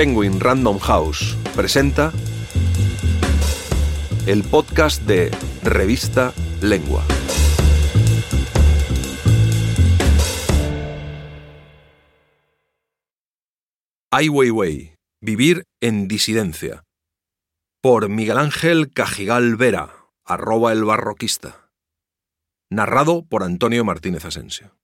Penguin Random House presenta el podcast de Revista Lengua. Ai Weiwei, Vivir en disidencia. Por Miguel Ángel Cajigal Vera, arroba el barroquista. Narrado por Antonio Martínez Asensio.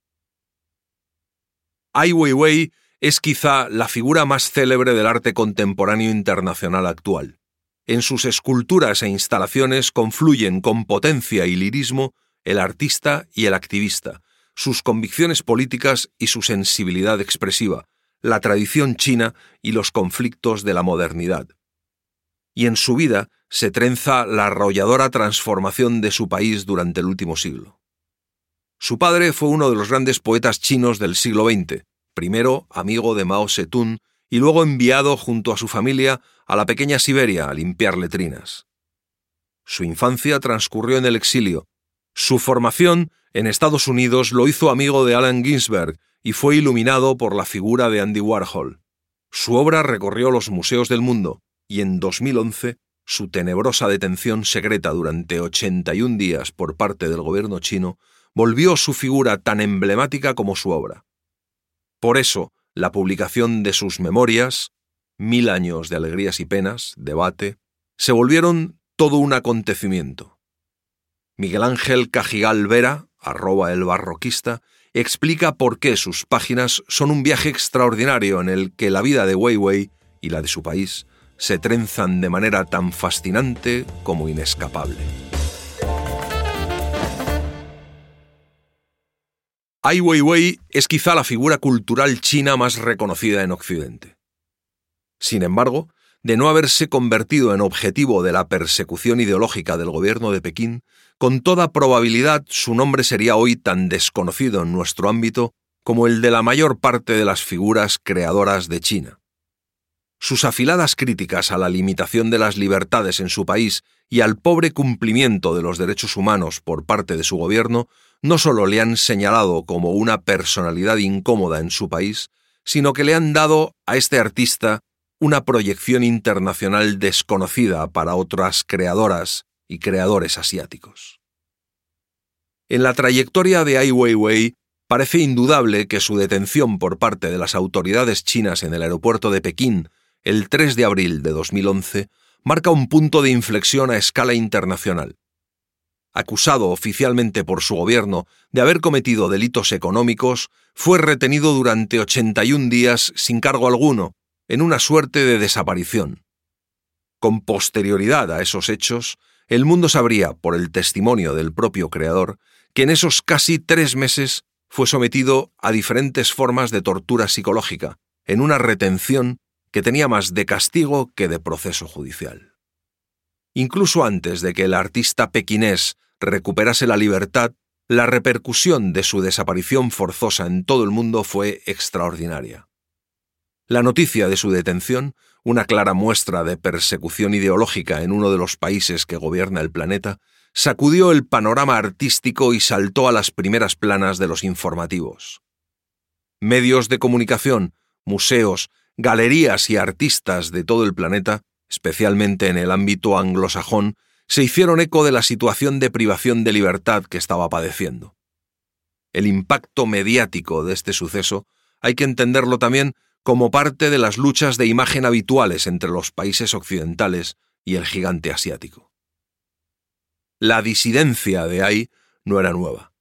Ai Weiwei es quizá la figura más célebre del arte contemporáneo internacional actual. En sus esculturas e instalaciones confluyen con potencia y lirismo el artista y el activista, sus convicciones políticas y su sensibilidad expresiva, la tradición china y los conflictos de la modernidad. Y en su vida se trenza la arrolladora transformación de su país durante el último siglo. Su padre fue uno de los grandes poetas chinos del siglo XX, primero amigo de Mao Zedong y luego enviado junto a su familia a la pequeña Siberia a limpiar letrinas. Su infancia transcurrió en el exilio. Su formación en Estados Unidos lo hizo amigo de Allen Ginsberg y fue iluminado por la figura de Andy Warhol. Su obra recorrió los museos del mundo y en 2011 su tenebrosa detención secreta durante 81 días por parte del gobierno chino volvió su figura tan emblemática como su obra. Por eso, la publicación de sus memorias, Mil años de alegrías y penas, debate, se volvieron todo un acontecimiento. Miguel Ángel Cajigal Vera, arroba el barroquista, explica por qué sus páginas son un viaje extraordinario en el que la vida de Weiwei y la de su país se trenzan de manera tan fascinante como inescapable. Ai Weiwei es quizá la figura cultural china más reconocida en Occidente. Sin embargo, de no haberse convertido en objetivo de la persecución ideológica del gobierno de Pekín, con toda probabilidad su nombre sería hoy tan desconocido en nuestro ámbito como el de la mayor parte de las figuras creadoras de China. Sus afiladas críticas a la limitación de las libertades en su país y al pobre cumplimiento de los derechos humanos por parte de su gobierno no solo le han señalado como una personalidad incómoda en su país, sino que le han dado a este artista una proyección internacional desconocida para otras creadoras y creadores asiáticos. En la trayectoria de Ai Weiwei parece indudable que su detención por parte de las autoridades chinas en el aeropuerto de Pekín el 3 de abril de 2011 marca un punto de inflexión a escala internacional acusado oficialmente por su gobierno de haber cometido delitos económicos, fue retenido durante 81 días sin cargo alguno, en una suerte de desaparición. Con posterioridad a esos hechos, el mundo sabría, por el testimonio del propio creador, que en esos casi tres meses fue sometido a diferentes formas de tortura psicológica, en una retención que tenía más de castigo que de proceso judicial. Incluso antes de que el artista pequinés recuperase la libertad, la repercusión de su desaparición forzosa en todo el mundo fue extraordinaria. La noticia de su detención, una clara muestra de persecución ideológica en uno de los países que gobierna el planeta, sacudió el panorama artístico y saltó a las primeras planas de los informativos. Medios de comunicación, museos, galerías y artistas de todo el planeta, especialmente en el ámbito anglosajón, se hicieron eco de la situación de privación de libertad que estaba padeciendo. El impacto mediático de este suceso hay que entenderlo también como parte de las luchas de imagen habituales entre los países occidentales y el gigante asiático. La disidencia de Ai no era nueva.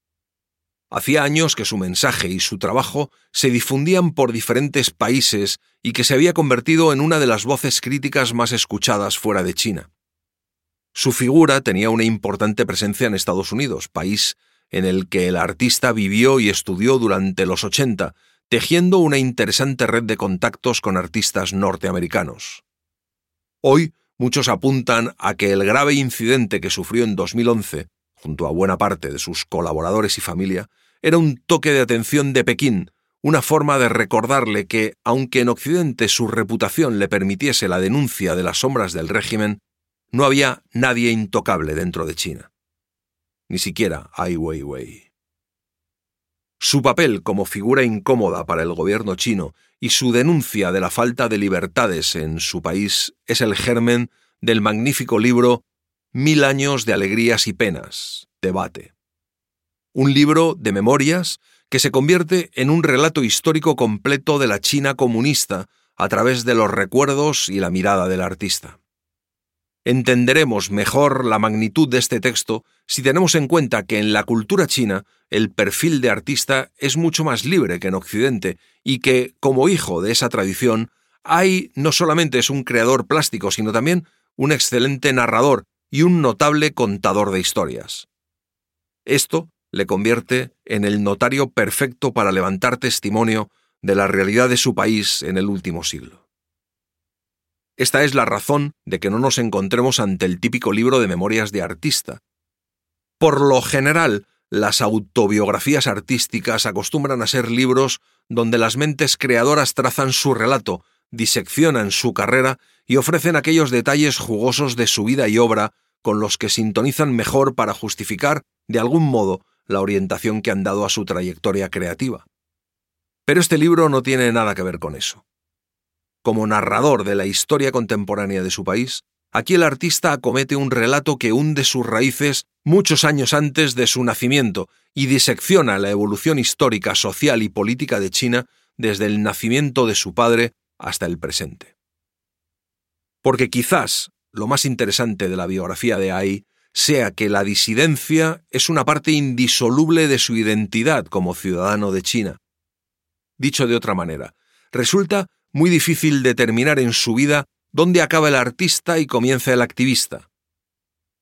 Hacía años que su mensaje y su trabajo se difundían por diferentes países y que se había convertido en una de las voces críticas más escuchadas fuera de China. Su figura tenía una importante presencia en Estados Unidos, país en el que el artista vivió y estudió durante los 80, tejiendo una interesante red de contactos con artistas norteamericanos. Hoy, muchos apuntan a que el grave incidente que sufrió en 2011, junto a buena parte de sus colaboradores y familia, era un toque de atención de Pekín, una forma de recordarle que, aunque en Occidente su reputación le permitiese la denuncia de las sombras del régimen, no había nadie intocable dentro de China. Ni siquiera Ai Weiwei. su papel como figura incómoda para el gobierno chino y su denuncia de la falta de libertades en su país es el germen del magnífico libro Mil años de alegrías y penas, debate. Un libro de memorias que se convierte en un relato histórico completo de la China comunista a través de los recuerdos y la mirada del artista. Entenderemos mejor la magnitud de este texto si tenemos en cuenta que en la cultura china el perfil de artista es mucho más libre que en Occidente y que, como hijo de esa tradición, Ai no solamente es un creador plástico, sino también un excelente narrador y un notable contador de historias. Esto le convierte en el notario perfecto para levantar testimonio de la realidad de su país en el último siglo. Esta es la razón de que no nos encontremos ante el típico libro de memorias de artista. Por lo general, las autobiografías artísticas acostumbran a ser libros donde las mentes creadoras trazan su relato, diseccionan su carrera y ofrecen aquellos detalles jugosos de su vida y obra con los que sintonizan mejor para justificar, de algún modo, la orientación que han dado a su trayectoria creativa. Pero este libro no tiene nada que ver con eso. Como narrador de la historia contemporánea de su país, aquí el artista acomete un relato que hunde sus raíces muchos años antes de su nacimiento y disecciona la evolución histórica, social y política de China desde el nacimiento de su padre hasta el presente. Porque quizás lo más interesante de la biografía de Ai sea que la disidencia es una parte indisoluble de su identidad como ciudadano de China. Dicho de otra manera, resulta muy difícil determinar en su vida dónde acaba el artista y comienza el activista.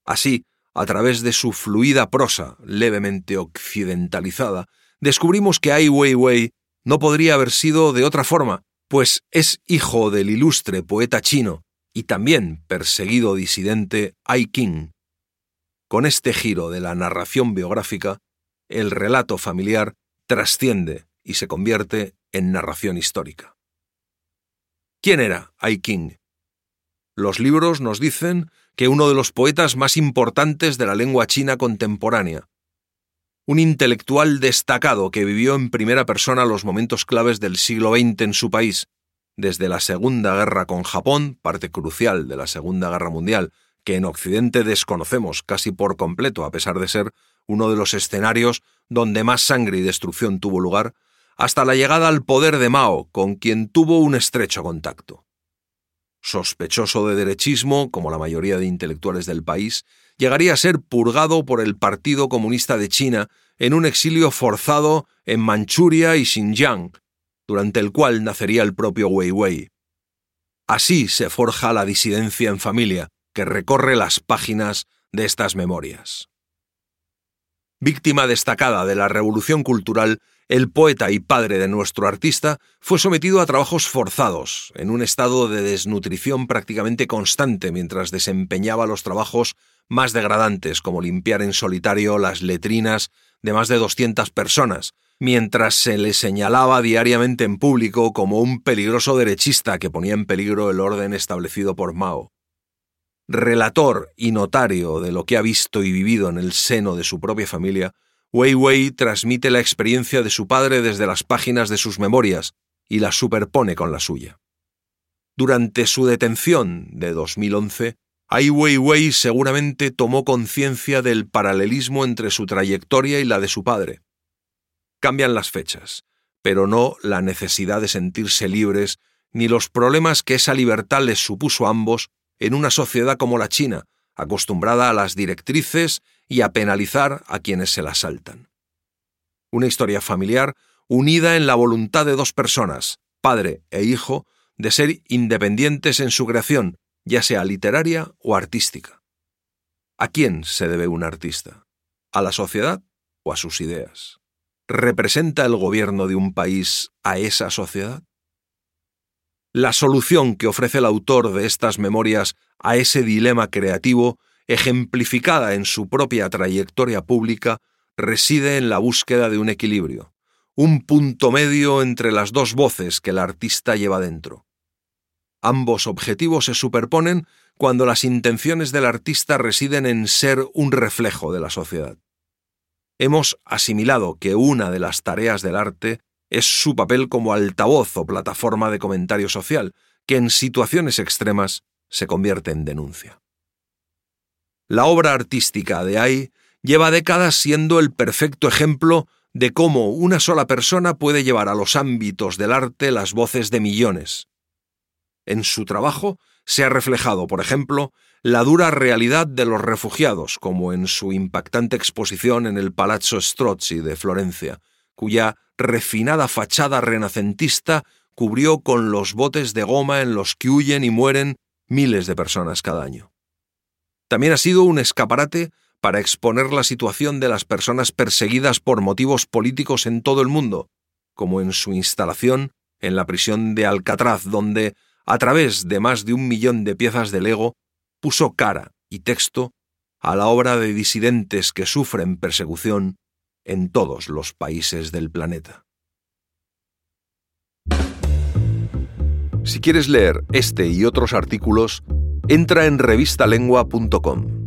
Así, a través de su fluida prosa, levemente occidentalizada, descubrimos que Ai Weiwei no podría haber sido de otra forma, pues es hijo del ilustre poeta chino y también perseguido disidente Ai King. Con este giro de la narración biográfica, el relato familiar trasciende y se convierte en narración histórica. ¿Quién era Ai King? Los libros nos dicen que uno de los poetas más importantes de la lengua china contemporánea, un intelectual destacado que vivió en primera persona los momentos claves del siglo XX en su país, desde la Segunda Guerra con Japón, parte crucial de la Segunda Guerra Mundial, que en Occidente desconocemos casi por completo a pesar de ser uno de los escenarios donde más sangre y destrucción tuvo lugar, hasta la llegada al poder de Mao, con quien tuvo un estrecho contacto. Sospechoso de derechismo, como la mayoría de intelectuales del país, llegaría a ser purgado por el Partido Comunista de China en un exilio forzado en Manchuria y Xinjiang, durante el cual nacería el propio Weiwei. Así se forja la disidencia en familia, que recorre las páginas de estas memorias. Víctima destacada de la revolución cultural, el poeta y padre de nuestro artista fue sometido a trabajos forzados, en un estado de desnutrición prácticamente constante mientras desempeñaba los trabajos más degradantes, como limpiar en solitario las letrinas de más de 200 personas, mientras se le señalaba diariamente en público como un peligroso derechista que ponía en peligro el orden establecido por Mao. Relator y notario de lo que ha visto y vivido en el seno de su propia familia, Wei Wei transmite la experiencia de su padre desde las páginas de sus memorias y la superpone con la suya. Durante su detención de 2011, Ai Weiwei seguramente tomó conciencia del paralelismo entre su trayectoria y la de su padre. Cambian las fechas, pero no la necesidad de sentirse libres ni los problemas que esa libertad les supuso a ambos en una sociedad como la China, acostumbrada a las directrices y a penalizar a quienes se las saltan. Una historia familiar unida en la voluntad de dos personas, padre e hijo, de ser independientes en su creación, ya sea literaria o artística. ¿A quién se debe un artista? ¿A la sociedad o a sus ideas? ¿Representa el gobierno de un país a esa sociedad? La solución que ofrece el autor de estas memorias a ese dilema creativo, ejemplificada en su propia trayectoria pública, reside en la búsqueda de un equilibrio, un punto medio entre las dos voces que el artista lleva dentro. Ambos objetivos se superponen cuando las intenciones del artista residen en ser un reflejo de la sociedad. hemos asimilado que una de las tareas del arte es su papel como altavoz o plataforma de comentario social, que en situaciones extremas se convierte en denuncia. La obra artística de Ay lleva décadas siendo el perfecto ejemplo de cómo una sola persona puede llevar a los ámbitos del arte las voces de millones. En su trabajo se ha reflejado, por ejemplo, la dura realidad de los refugiados, como en su impactante exposición en el Palazzo Strozzi de Florencia, cuya refinada fachada renacentista cubrió con los botes de goma en los que huyen y mueren miles de personas cada año. También ha sido un escaparate para exponer la situación de las personas perseguidas por motivos políticos en todo el mundo, como en su instalación en la prisión de Alcatraz, donde, a través de más de un millón de piezas de Lego, puso cara y texto a la obra de disidentes que sufren persecución en todos los países del planeta. Si quieres leer este y otros artículos, entra en revistalengua.com.